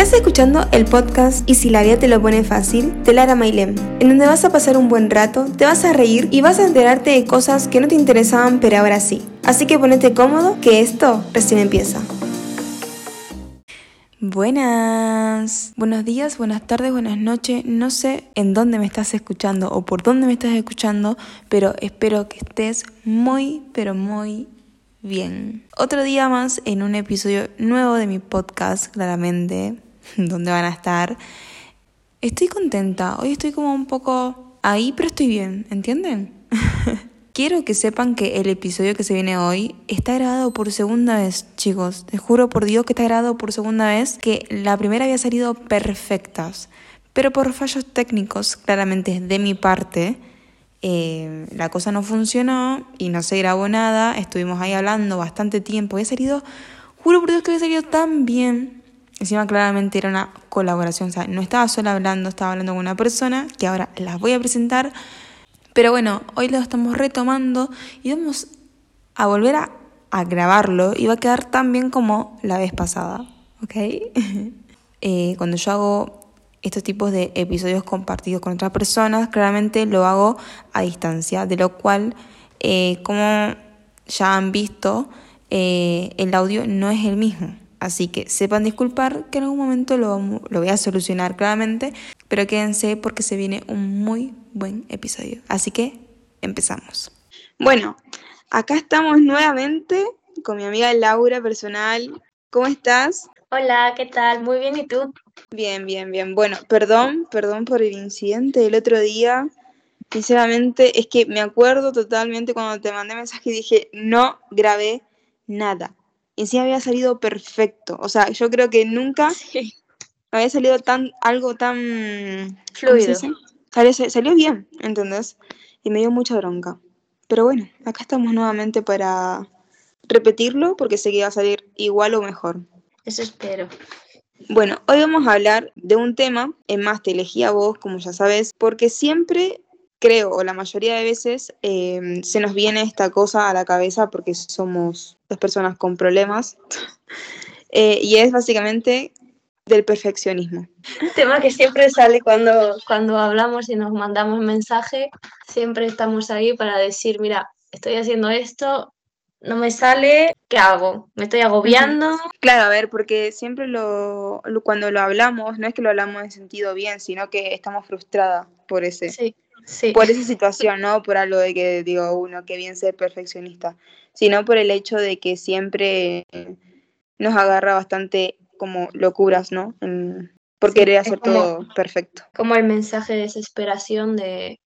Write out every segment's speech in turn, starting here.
Estás escuchando el podcast Y si la vida te lo pone fácil de Lara Mailem, en donde vas a pasar un buen rato, te vas a reír y vas a enterarte de cosas que no te interesaban pero ahora sí. Así que ponete cómodo que esto recién empieza. Buenas, buenos días, buenas tardes, buenas noches. No sé en dónde me estás escuchando o por dónde me estás escuchando, pero espero que estés muy, pero muy bien. Otro día más en un episodio nuevo de mi podcast, claramente, donde van a estar. Estoy contenta, hoy estoy como un poco ahí, pero estoy bien, ¿entienden? Quiero que sepan que el episodio que se viene hoy está grabado por segunda vez, chicos. Te juro por Dios que está grabado por segunda vez, que la primera había salido perfectas, pero por fallos técnicos, claramente de mi parte, eh, la cosa no funcionó y no se grabó nada. Estuvimos ahí hablando bastante tiempo. Había salido, juro por Dios que había salido tan bien. Encima claramente era una colaboración, o sea, no estaba sola hablando, estaba hablando con una persona que ahora las voy a presentar. Pero bueno, hoy lo estamos retomando y vamos a volver a, grabarlo y va a quedar tan bien como la vez pasada, ¿ok? Eh, cuando yo hago estos tipos de episodios compartidos con otras personas, claramente lo hago a distancia, de lo cual, eh, como ya han visto, eh, el audio no es el mismo. Así que sepan disculpar que en algún momento lo, lo voy a solucionar claramente, pero quédense porque se viene un muy buen episodio. Así que empezamos. Bueno, acá estamos nuevamente con mi amiga Laura personal. ¿Cómo estás? Hola, ¿qué tal? Muy bien, ¿y tú? Bien, bien, bien. Bueno, perdón, perdón por el incidente del otro día. Sinceramente, es que me acuerdo totalmente cuando te mandé mensaje y dije, no grabé nada. Y sí había salido perfecto. O sea, yo creo que nunca había salido tan, algo tan fluido. Salió, salió bien, ¿entendés? Y me dio mucha bronca. Pero bueno, acá estamos nuevamente para repetirlo porque sé que va a salir igual o mejor. Eso espero. Bueno, hoy vamos a hablar de un tema, en más te elegí a vos, como ya sabes, porque siempre creo, o la mayoría de veces, em, se nos viene esta cosa a la cabeza porque somos dos personas con problemas. Eh, y es básicamente del perfeccionismo. Tema que siempre sale cuando, cuando hablamos y nos mandamos mensaje, siempre estamos ahí para decir, mira, estoy haciendo esto, no me sale, ¿qué hago? ¿Me estoy agobiando? Claro, a ver, porque siempre lo, cuando lo hablamos, no es que lo hablamos en sentido bien, sino que estamos frustradas por ese. Sí, sí. Por esa situación, no por algo de que digo uno, que bien ser perfeccionista, sino por el hecho de que siempre nos agarra bastante como locuras, ¿no? por querer hacer todo perfecto. Como el mensaje de desesperación de,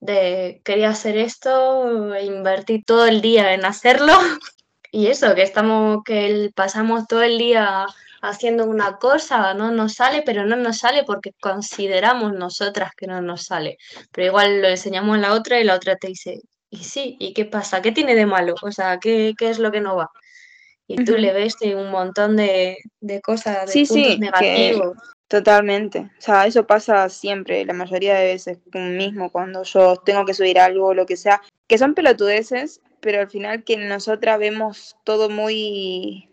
de quería hacer esto, e invertí todo el día en hacerlo. Y eso, que estamos, que pasamos todo el día haciendo una cosa, no nos sale, pero no nos sale porque consideramos nosotras que no nos sale. Pero igual lo enseñamos a la otra y la otra te dice, y sí, ¿y qué pasa? ¿Qué tiene de malo? O sea, ¿qué, qué es lo que no va? Y tú le ves un montón de, de cosas, de sí, puntos sí, negativos. Totalmente. O sea, eso pasa siempre, la mayoría de veces, mismo cuando yo tengo que subir algo o lo que sea, que son pelotudeces, pero al final que nosotras vemos todo muy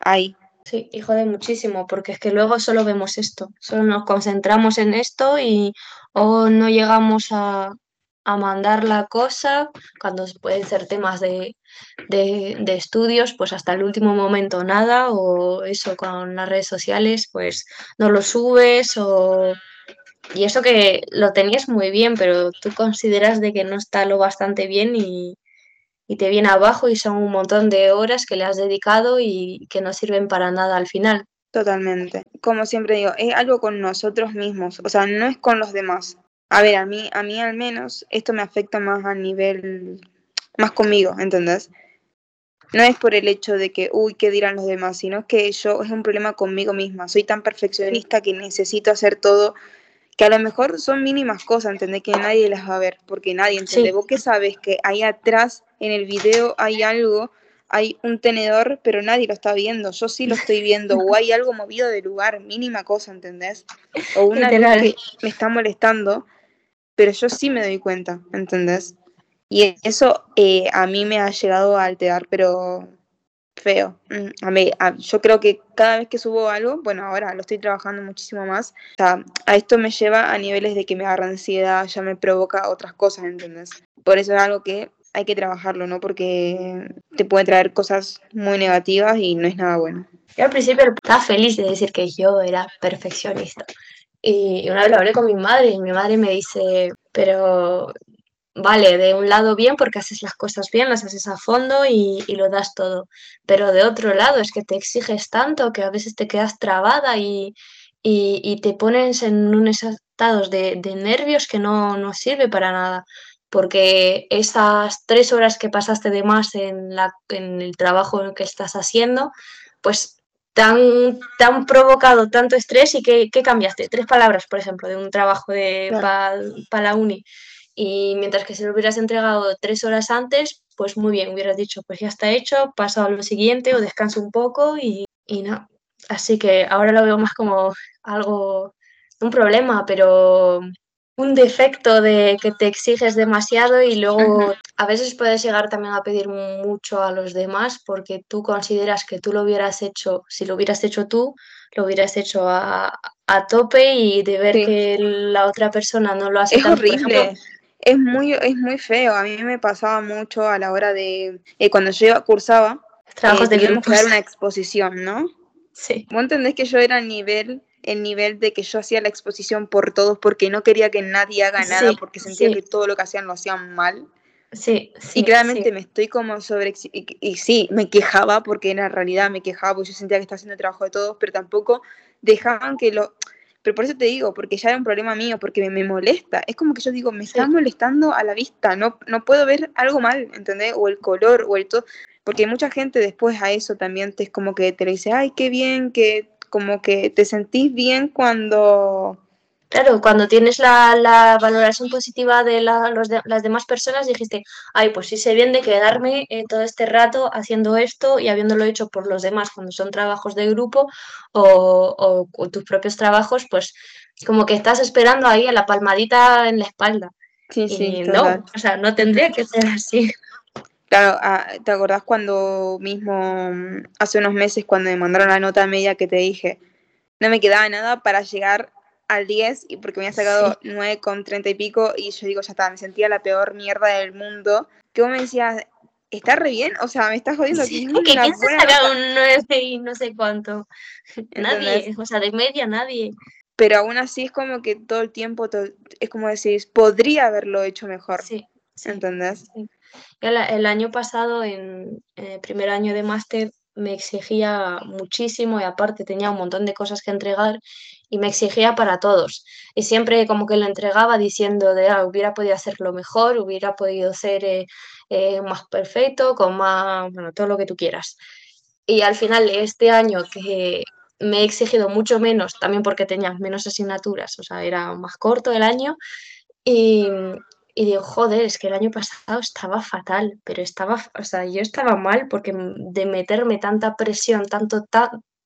ahí. Sí, y jode muchísimo, porque es que luego solo vemos esto, solo nos concentramos en esto y o no llegamos a, a mandar la cosa, cuando pueden ser temas de, de, estudios, pues hasta el último momento nada, o eso con las redes sociales, pues no lo subes, o... Y eso que lo tenías muy bien, pero tú consideras de que no está lo bastante bien y, y te viene abajo y son un montón de horas que le has dedicado y que no sirven para nada al final. Totalmente. Como siempre digo, es algo con nosotros mismos, o sea, no es con los demás. A ver, a mí, a mí al menos esto me afecta más a nivel, más conmigo, ¿entendés? No es por el hecho de que, uy, ¿qué dirán los demás? Sino que yo es un problema conmigo misma. Soy tan perfeccionista que necesito hacer todo, que a lo mejor son mínimas cosas, ¿entendés? Que nadie las va a ver, porque nadie entiende. Vos qué sabes que ahí atrás en el video hay algo, hay un tenedor, pero nadie lo está viendo. Yo sí lo estoy viendo, o hay algo movido de lugar, mínima cosa, ¿entendés? O una luz que me está molestando pero yo sí me doy cuenta, ¿entendés? Y eso eh, a mí me ha llegado a alterar, pero feo. Mm, a mí, yo creo que cada vez que subo algo, bueno, ahora lo estoy trabajando muchísimo más, a esto me lleva a niveles de que me agarra ansiedad, ya me provoca otras cosas, ¿entendés? Por eso es algo que hay que trabajarlo, ¿no? Porque te puede traer cosas muy negativas y no es nada bueno. Yo al principio estaba feliz de decir que yo era perfeccionista. Y una vez lo hablé con mi madre y mi madre me dice, pero vale, de un lado bien porque haces las cosas bien, las haces a fondo y, lo das todo, pero de otro lado es que te exiges tanto que a veces te quedas trabada y, te pones en unos estados de, nervios que no, no, sirve para nada, porque esas tres horas que pasaste de más en, la, en el trabajo que estás haciendo, pues te han, provocado tanto estrés y que, cambiaste. Tres palabras, por ejemplo, de un trabajo de para la uni y mientras que si lo hubieras entregado tres horas antes, pues muy bien, hubieras dicho, pues ya está hecho, paso a lo siguiente o descanso un poco y, y no. Así que ahora lo veo más como algo, un problema, pero un defecto de que te exiges demasiado y luego a veces puedes llegar también a pedir mucho a los demás porque tú consideras que tú lo hubieras hecho, si lo hubieras hecho tú, lo hubieras hecho a, a tope y de ver que la otra persona no lo hace. Es horrible. Es muy, es muy feo. A mí me pasaba mucho a la hora de eh, cuando yo cursaba. Trabajos eh, de que una exposición, ¿no? Sí. Vos entendés que yo era el nivel, el nivel de que yo hacía la exposición por todos porque no quería que nadie haga nada porque sentía que todo lo que hacían lo hacían mal. Sí, sí. Y claramente me estoy como sobre. Y, y, sí, me quejaba porque en la realidad me quejaba porque yo sentía que estaba haciendo el trabajo de todos, pero tampoco dejaban que lo. Pero por eso te digo, porque ya era un problema mío, porque me, molesta. Es como que yo digo, me está molestando a la vista, no, no puedo ver algo mal, ¿entendés? O el color, o el todo. Porque mucha gente después a eso también te es como que te dice, ay, qué bien, que como que te sentís bien cuando Claro, cuando tienes la, valoración positiva de, las demás personas, dijiste, ay, pues sí sé bien de quedarme eh, todo este rato haciendo esto y habiéndolo hecho por los demás cuando son trabajos de grupo o, tus propios trabajos, pues como que estás esperando ahí a la palmadita en la espalda. Sí, sí, no, o sea, no tendría que ser así. Claro, ah, ¿te acordás cuando mismo, hace unos meses, cuando me mandaron la nota media que te dije, no me quedaba nada para llegar al 10 y porque me había sacado 9 con 30 y pico y yo digo, ya está, me sentía la peor mierda del mundo. Que vos me decías, está re bien, o sea, me estás jodiendo. Sí, que ¿quién se saca un 9 y no sé cuánto? Nadie, o sea, de media nadie. Pero aún así es como que todo el tiempo, es como decís, podría haberlo hecho mejor. Sí. ¿Entendés? El, el, año pasado, en el primer año de máster, me exigía muchísimo y aparte tenía un montón de cosas que entregar y me exigía para todos. Y siempre como que lo entregaba diciendo de, ah, hubiera podido hacerlo mejor, hubiera podido ser eh, eh, más perfecto, con más, bueno, todo lo que tú quieras. Y al final este año que me he exigido mucho menos, también porque tenía menos asignaturas, o sea, era más corto el año, y, y digo, joder, es que el año pasado estaba fatal, pero estaba, o sea, yo estaba mal porque de meterme tanta presión, tanto,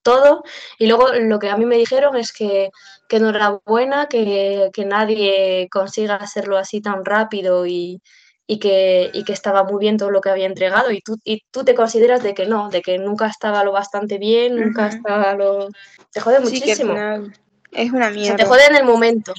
todo. Y luego lo que a mí me dijeron es que, que enhorabuena, que, que nadie consiga hacerlo así tan rápido y, y, que, y que estaba muy bien todo lo que había entregado. Y tú, y tú te consideras de que no, de que nunca estaba lo bastante bien, nunca estaba lo... Te jode muchísimo. es una mierda. te jode en el momento.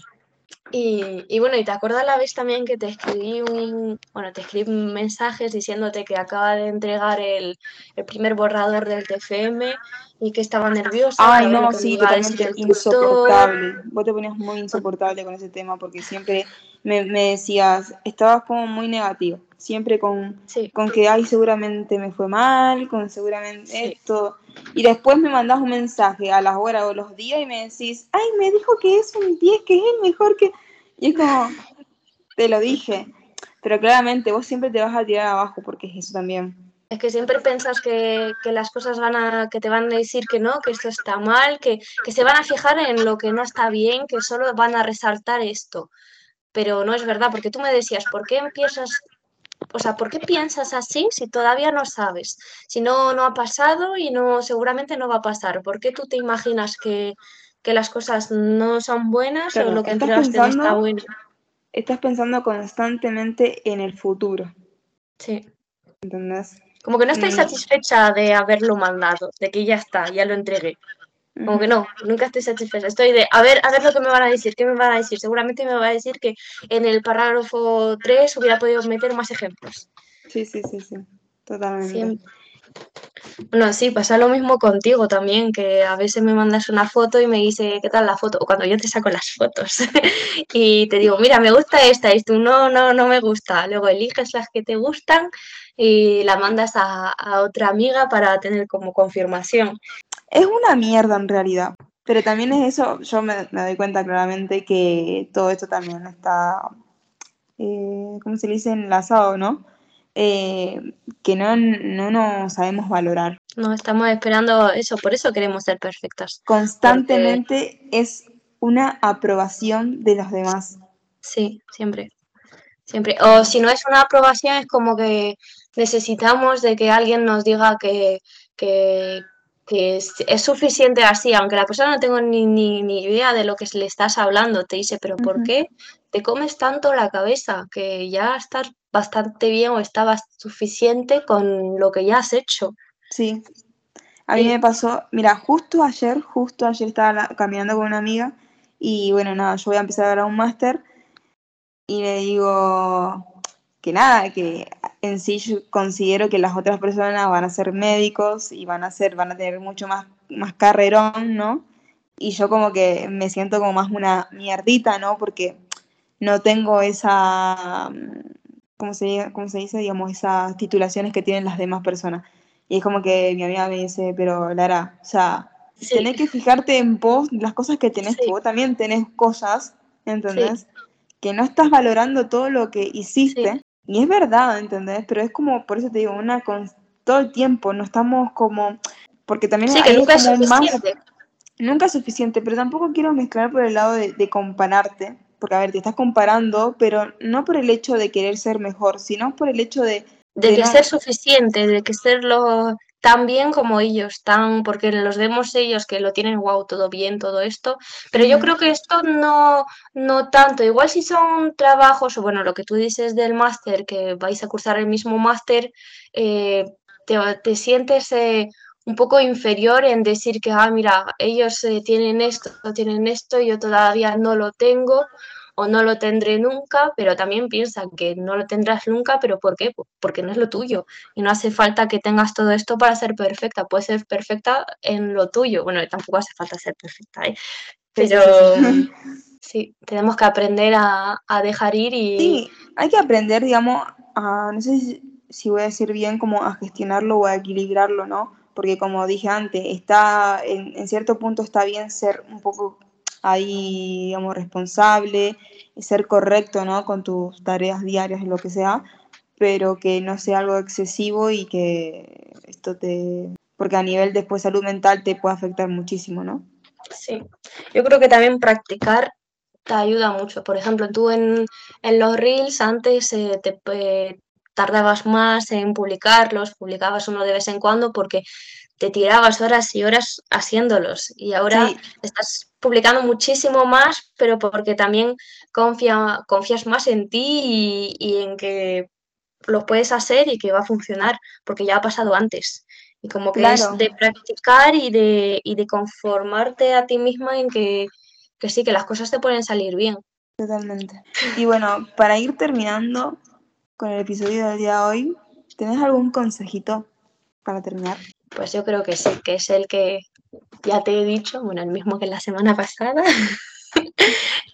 Y, y, bueno, y te acuerdas la vez también que te escribí un, bueno, te escribí mensajes diciéndote que acaba de entregar el, el primer borrador del TFM y que estaba nerviosa. Ay, no, sí, totalmente insoportable. Vos te ponías muy insoportable con ese tema porque siempre me, me decías, estabas como muy negativo, siempre con, con que, ay, seguramente me fue mal, con seguramente esto. Y después me mandás un mensaje a las horas o los días y me decís, ay, me dijo que es un 10, que es el mejor que... Y es como, te lo dije. Pero claramente vos siempre te vas a tirar abajo porque es eso también. Es que siempre piensas que, que, las cosas van a, que te van a decir que no, que esto está mal, que, que se van a fijar en lo que no está bien, que solo van a resaltar esto. Pero no es verdad, porque tú me decías, ¿por qué empiezas o sea, ¿por qué piensas así si todavía no sabes? Si no, no ha pasado y no, seguramente no va a pasar. ¿Por qué tú te imaginas que, las cosas no son buenas o lo que entregaste no está bueno? Estás pensando constantemente en el futuro. Sí. ¿Entendés? Como que no estoy Mm. satisfecha de haberlo mandado, de que ya está, ya lo entregué. Como que no, nunca estoy satisfecha. Estoy de, a ver, a ver lo que me van a decir, ¿qué me van a decir? Seguramente me va a decir que en el parágrafo 3 hubiera podido meter más ejemplos. Sí, sí, sí, sí. Totalmente. Siempre. Bueno, sí, pasa lo mismo contigo también, que a veces me mandas una foto y me dice, ¿qué tal la foto? O cuando yo te saco las fotos y te digo, mira, me gusta esta, y tú, no, no, no me gusta. Luego eliges las que te gustan y la mandas a, a otra amiga para tener como confirmación. Es una mierda en realidad. Pero también es eso, yo me, me doy cuenta claramente que todo esto también está, eh, ¿cómo se le dice? Enlazado, ¿no? Eh, que no, no nos sabemos valorar. No estamos esperando eso, por eso queremos ser perfectas. Constantemente es una aprobación de los demás. Sí, siempre. Siempre. O si no es una aprobación, es como que necesitamos de que alguien nos diga que, que, que es, es suficiente así, aunque la persona no tenga ni, ni, ni idea de lo que le estás hablando, te dice, pero ¿por qué te comes tanto la cabeza? Que ya estás bastante bien o estabas suficiente con lo que ya has hecho. Sí. A mí Sí. me pasó, mira, justo ayer, justo ayer estaba la- caminando con una amiga y bueno, nada, yo voy a empezar a dar un máster y le digo que nada, que en sí yo considero que las otras personas van a ser médicos y van a ser, van a tener mucho más, más carrerón, ¿no? Y yo como que me siento como más una mierdita, ¿no? Porque no tengo esa, ¿cómo se, cómo se dice? Digamos, esas titulaciones que tienen las demás personas. Y es como que mi amiga me dice, pero Lara, o sea, Sí. tenés que fijarte en vos, las cosas que tenés, Sí. que vos también tenés cosas, ¿entendés? Que no estás valorando todo lo que hiciste. Y es verdad, ¿entendés? Pero es como, por eso te digo, una con todo el tiempo, no estamos como, porque también Sí, que nunca es más, suficiente. nunca es suficiente, pero tampoco quiero mezclar por el lado de, de compararte, porque a ver, te estás comparando, pero no por el hecho de querer ser mejor, sino por el hecho de, de de que no, ser suficiente, de que serlo tan bien como ellos, tan, porque los vemos ellos que lo tienen, wow, todo bien, todo esto, pero yo creo que esto no, no tanto, igual si son trabajos, o bueno, lo que tú dices del máster, que vais a cursar el mismo máster, eh, te, te sientes eh, un poco inferior en decir que, ah, mira, ellos eh, tienen esto, tienen esto, yo todavía no lo tengo o no lo tendré nunca, pero también piensa que no lo tendrás nunca, pero ¿por qué? Porque no es lo tuyo y no hace falta que tengas todo esto para ser perfecta, puedes ser perfecta en lo tuyo, bueno, tampoco hace falta ser perfecta, ¿eh? Pero sí, sí. sí, tenemos que aprender a, a dejar ir y Sí, hay que aprender, digamos, a, no sé si, si voy a decir bien, como a gestionarlo o a equilibrarlo, ¿no? Porque como dije antes, está, en, en cierto punto está bien ser un poco ahí, digamos, responsable, ser correcto, ¿no? Con tus tareas diarias lo que sea, pero que no sea algo excesivo y que esto te... Porque a nivel después salud mental te puede afectar muchísimo, ¿no? sí, yo creo que también practicar te ayuda mucho. Por ejemplo, tú en, en los reels antes eh, te eh, tardabas más en publicarlos, publicabas uno de vez en cuando porque te tirabas horas y horas haciéndolos y ahora Sí, estás publicando muchísimo más, pero porque también confía, confías más en ti y, y en que lo puedes hacer y que va a funcionar, porque ya ha pasado antes. Y como que es de practicar y de, y de conformarte a ti misma en que, que sí, que las cosas te pueden salir bien. totalmente. Y bueno, para ir terminando con el episodio del día de hoy, ¿tenés algún consejito para terminar? Pues yo creo que sí, que es el que ya te he dicho, bueno, el mismo que la semana pasada.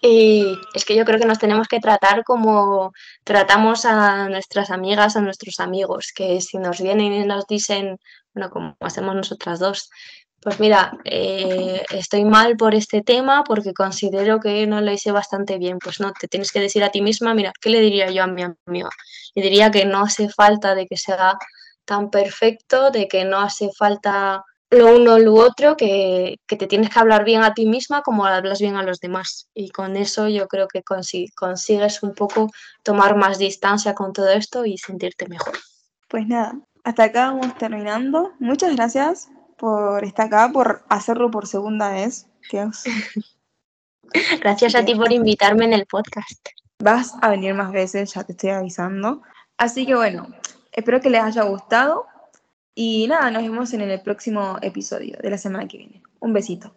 y es que yo creo que nos tenemos que tratar como tratamos a nuestras amigas, a nuestros amigos, que si nos vienen y nos dicen, bueno, como hacemos nosotras dos, pues mira, eh, estoy mal por este tema porque considero que no lo hice bastante bien. Pues no, te tienes que decir a ti misma, mira, ¿qué le diría yo a mi amiga? Le diría que no hace falta de que sea tan perfecto, de que no hace falta lo uno o lo otro, que, que, te tienes que hablar bien a ti misma como hablas bien a los demás. Y con eso yo creo que consi consigues un poco tomar más distancia con todo esto y sentirte mejor. Pues nada, hasta acá vamos terminando. Muchas gracias por estar acá, por hacerlo por segunda vez. Gracias a ti por invitarme en el podcast. Vas a venir más veces, ya te estoy avisando. Así que bueno, espero que les haya gustado Y nada, nos vemos en el próximo episodio de la semana que viene. Un besito.